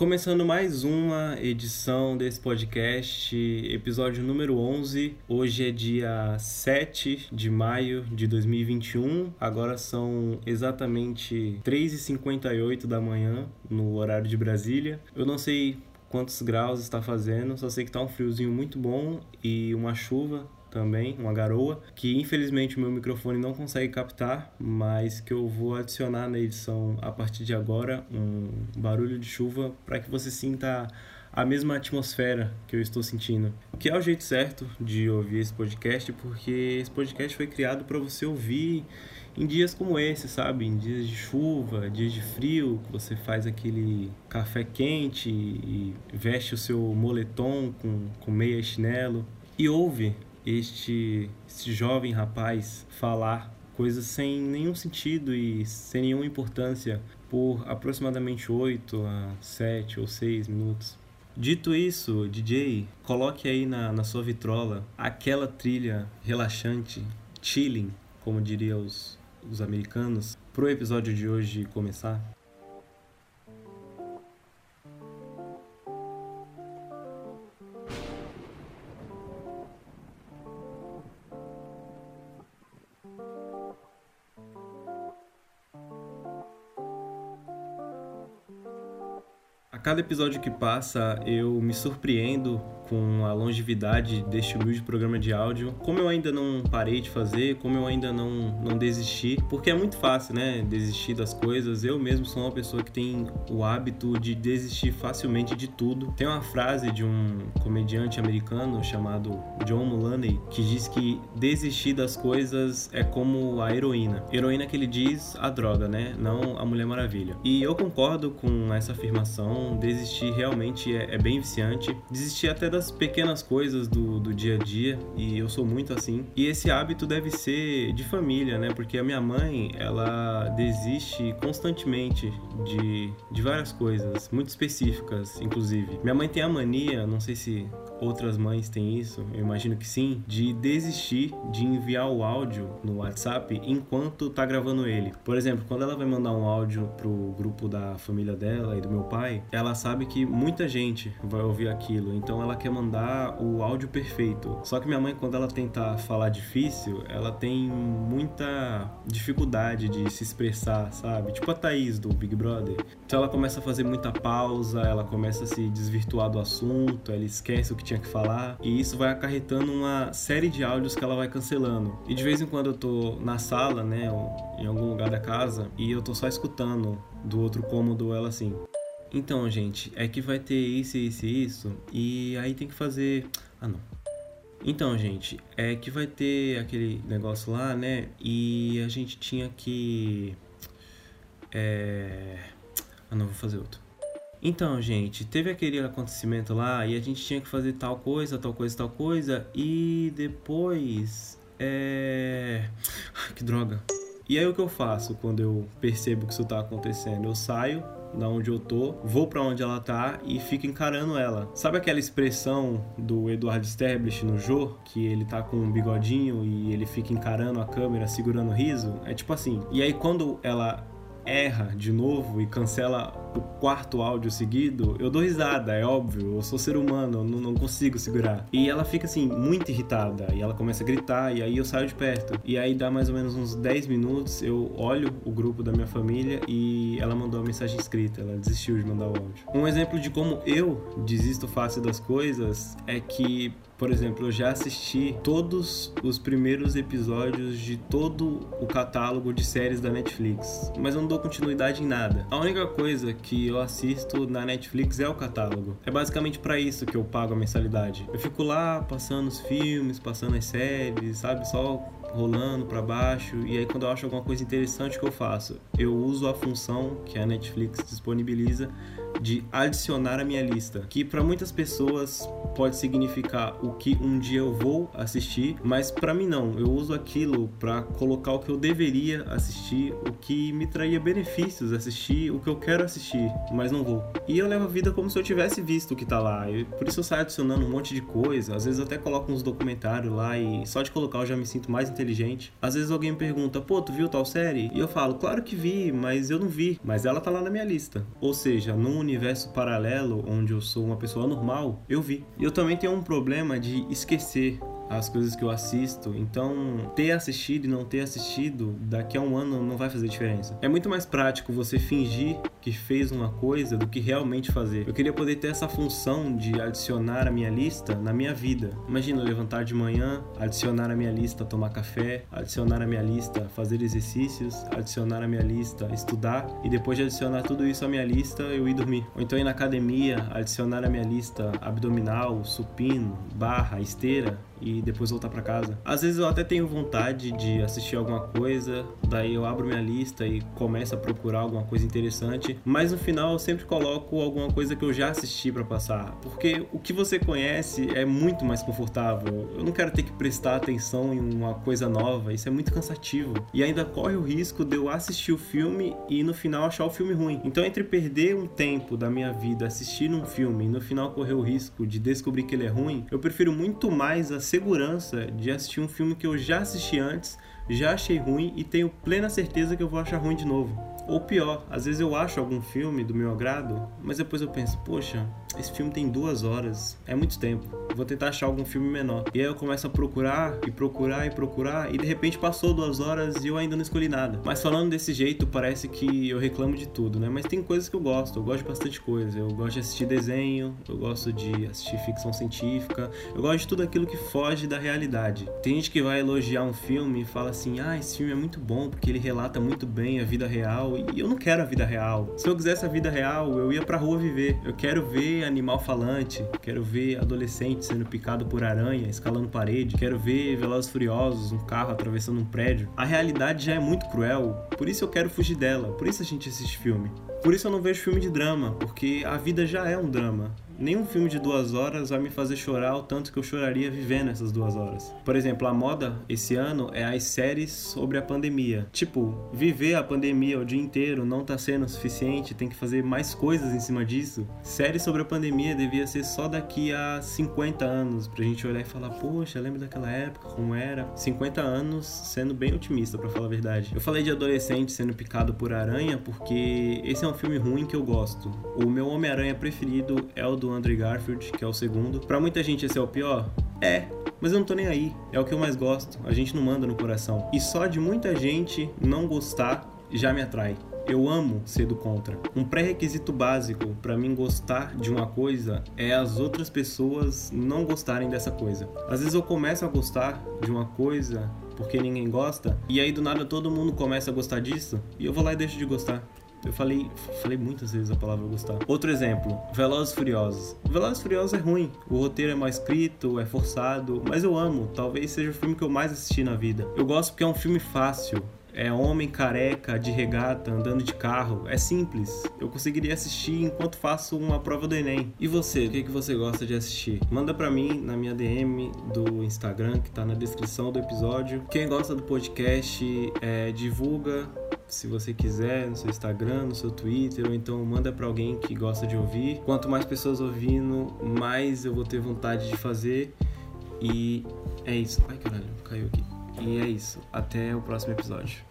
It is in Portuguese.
Começando mais uma edição desse podcast, episódio número 11. Hoje é dia 7 de maio de 2021. Agora são exatamente 3h58 da manhã no horário de Brasília. Eu não sei quantos graus está fazendo, só sei que está um friozinho muito bom e uma chuva também, uma garoa, que infelizmente o meu microfone não consegue captar, mas que eu vou adicionar na edição a partir de agora um barulho de chuva para que você sinta a mesma atmosfera que eu estou sentindo. Que é o jeito certo de ouvir esse podcast, porque esse podcast foi criado para você ouvir em dias como esse, sabe? Em dias de chuva, dias de frio, que você faz aquele café quente e veste o seu moletom com, com meia e chinelo e ouve este, este jovem rapaz falar coisas sem nenhum sentido e sem nenhuma importância por aproximadamente 8 a 7 ou 6 minutos. Dito isso, DJ, coloque aí na, na sua vitrola aquela trilha relaxante, chilling, como diriam os, os americanos, para o episódio de hoje começar. Cada episódio que passa, eu me surpreendo com a longevidade deste humilde programa de áudio. Como eu ainda não parei de fazer, como eu ainda não, não desisti, porque é muito fácil, né? Desistir das coisas. Eu mesmo sou uma pessoa que tem o hábito de desistir facilmente de tudo. Tem uma frase de um comediante americano chamado John Mulaney que diz que desistir das coisas é como a heroína. Heroína que ele diz a droga, né? Não a Mulher Maravilha. E eu concordo com essa afirmação. Desistir realmente é, é bem viciante. Desistir até das das pequenas coisas do, do dia a dia e eu sou muito assim. E esse hábito deve ser de família, né? Porque a minha mãe, ela desiste constantemente de, de várias coisas, muito específicas, inclusive. Minha mãe tem a mania, não sei se outras mães têm isso, eu imagino que sim, de desistir de enviar o áudio no WhatsApp enquanto tá gravando ele. Por exemplo, quando ela vai mandar um áudio pro grupo da família dela e do meu pai, ela sabe que muita gente vai ouvir aquilo, então ela quer mandar o áudio perfeito. Só que minha mãe, quando ela tenta falar difícil, ela tem muita dificuldade de se expressar, sabe? Tipo a Thaís do Big Brother. Então ela começa a fazer muita pausa, ela começa a se desvirtuar do assunto, ela esquece o que tinha que falar, e isso vai acarretando uma série de áudios que ela vai cancelando. E de vez em quando eu tô na sala, né, ou em algum lugar da casa, e eu tô só escutando do outro cômodo ela assim. Então, gente, é que vai ter isso, isso e isso, e aí tem que fazer. Ah, não. Então, gente, é que vai ter aquele negócio lá, né? E a gente tinha que. É. Ah, não, vou fazer outro. Então, gente, teve aquele acontecimento lá e a gente tinha que fazer tal coisa, tal coisa, tal coisa e depois. É. Que droga. E aí o que eu faço quando eu percebo que isso tá acontecendo? Eu saio da onde eu tô, vou para onde ela tá e fico encarando ela. Sabe aquela expressão do Eduardo Sterblich no Jô, que ele tá com um bigodinho e ele fica encarando a câmera, segurando o riso? É tipo assim. E aí quando ela erra de novo e cancela o quarto áudio seguido, eu dou risada, é óbvio, eu sou ser humano, eu não, consigo segurar. E ela fica assim, muito irritada, e ela começa a gritar, e aí eu saio de perto. E aí dá mais ou menos uns 10 minutos, eu olho o grupo da minha família e ela mandou a mensagem escrita, ela desistiu de mandar o áudio. Um exemplo de como eu desisto fácil das coisas é que por exemplo, eu já assisti todos os primeiros episódios de todo o catálogo de séries da Netflix, mas eu não dou continuidade em nada. A única coisa que eu assisto na Netflix é o catálogo. É basicamente para isso que eu pago a mensalidade. Eu fico lá passando os filmes, passando as séries, sabe? Só rolando para baixo e aí quando eu acho alguma coisa interessante que eu faço eu uso a função que a Netflix disponibiliza de adicionar a minha lista, que para muitas pessoas pode significar o que um dia eu vou assistir, mas para mim não. Eu uso aquilo para colocar o que eu deveria assistir, o que me traria benefícios assistir, o que eu quero assistir, mas não vou. E eu levo a vida como se eu tivesse visto o que tá lá. Por isso eu saio adicionando um monte de coisa. Às vezes até coloco uns documentários lá e só de colocar eu já me sinto mais inteligente. Às vezes alguém me pergunta: "Pô, tu viu tal série?" E eu falo: "Claro que vi, mas eu não vi, mas ela tá lá na minha lista". Ou seja, não universo paralelo onde eu sou uma pessoa normal, eu vi. E eu também tenho um problema de esquecer as coisas que eu assisto. Então, ter assistido e não ter assistido, daqui a um ano não vai fazer diferença. É muito mais prático você fingir que fez uma coisa do que realmente fazer. Eu queria poder ter essa função de adicionar a minha lista na minha vida. Imagina eu levantar de manhã, adicionar a minha lista tomar café, adicionar a minha lista fazer exercícios, adicionar a minha lista estudar e depois de adicionar tudo isso à minha lista eu ir dormir. Ou então ir na academia, adicionar a minha lista abdominal, supino, barra, esteira e depois voltar para casa. Às vezes eu até tenho vontade de assistir alguma coisa, daí eu abro minha lista e começo a procurar alguma coisa interessante, mas no final eu sempre coloco alguma coisa que eu já assisti para passar, porque o que você conhece é muito mais confortável. Eu não quero ter que prestar atenção em uma coisa nova, isso é muito cansativo. E ainda corre o risco de eu assistir o filme e no final achar o filme ruim. Então entre perder um tempo da minha vida assistindo um filme e no final correr o risco de descobrir que ele é ruim, eu prefiro muito mais a segurança de assistir um filme que eu já assisti antes, já achei ruim e tenho plena certeza que eu vou achar ruim de novo. Ou pior, às vezes eu acho algum filme do meu agrado, mas depois eu penso, poxa, esse filme tem duas horas, é muito tempo, vou tentar achar algum filme menor. E aí eu começo a procurar e procurar e procurar, e de repente passou duas horas e eu ainda não escolhi nada. Mas falando desse jeito, parece que eu reclamo de tudo, né? Mas tem coisas que eu gosto, eu gosto de bastante coisa. Eu gosto de assistir desenho, eu gosto de assistir ficção científica, eu gosto de tudo aquilo que foge da realidade. Tem gente que vai elogiar um filme e fala assim: ah, esse filme é muito bom porque ele relata muito bem a vida real e eu não quero a vida real. Se eu quisesse a vida real, eu ia pra rua viver. Eu quero ver animal falante, quero ver adolescente sendo picado por aranha, escalando parede, quero ver Velozes Furiosos, um carro atravessando um prédio. A realidade já é muito cruel, por isso eu quero fugir dela, por isso a gente assiste filme. Por isso eu não vejo filme de drama, porque a vida já é um drama nenhum filme de duas horas vai me fazer chorar o tanto que eu choraria vivendo essas duas horas. Por exemplo, a moda esse ano é as séries sobre a pandemia. Tipo, viver a pandemia o dia inteiro não tá sendo suficiente, tem que fazer mais coisas em cima disso. Série sobre a pandemia devia ser só daqui a 50 anos, pra gente olhar e falar, poxa, lembra daquela época, como era? 50 anos sendo bem otimista, para falar a verdade. Eu falei de adolescente sendo picado por aranha porque esse é um filme ruim que eu gosto. O meu Homem-Aranha preferido é o do Andrew Garfield, que é o segundo. Para muita gente esse é o pior? É, mas eu não tô nem aí. É o que eu mais gosto. A gente não manda no coração. E só de muita gente não gostar já me atrai. Eu amo ser do contra. Um pré-requisito básico para mim gostar de uma coisa é as outras pessoas não gostarem dessa coisa. Às vezes eu começo a gostar de uma coisa porque ninguém gosta, e aí do nada todo mundo começa a gostar disso, e eu vou lá e deixo de gostar. Eu falei, falei muitas vezes a palavra gostar. Outro exemplo, Velozes Furiosos. Velozes Furiosos é ruim, o roteiro é mal escrito, é forçado, mas eu amo. Talvez seja o filme que eu mais assisti na vida. Eu gosto porque é um filme fácil. É homem careca, de regata, andando de carro. É simples. Eu conseguiria assistir enquanto faço uma prova do Enem. E você, o que, que você gosta de assistir? Manda pra mim na minha DM do Instagram, que tá na descrição do episódio. Quem gosta do podcast, é, divulga se você quiser, no seu Instagram, no seu Twitter, ou então manda para alguém que gosta de ouvir. Quanto mais pessoas ouvindo, mais eu vou ter vontade de fazer. E é isso. Ai caralho, caiu aqui. E é isso. Até o próximo episódio.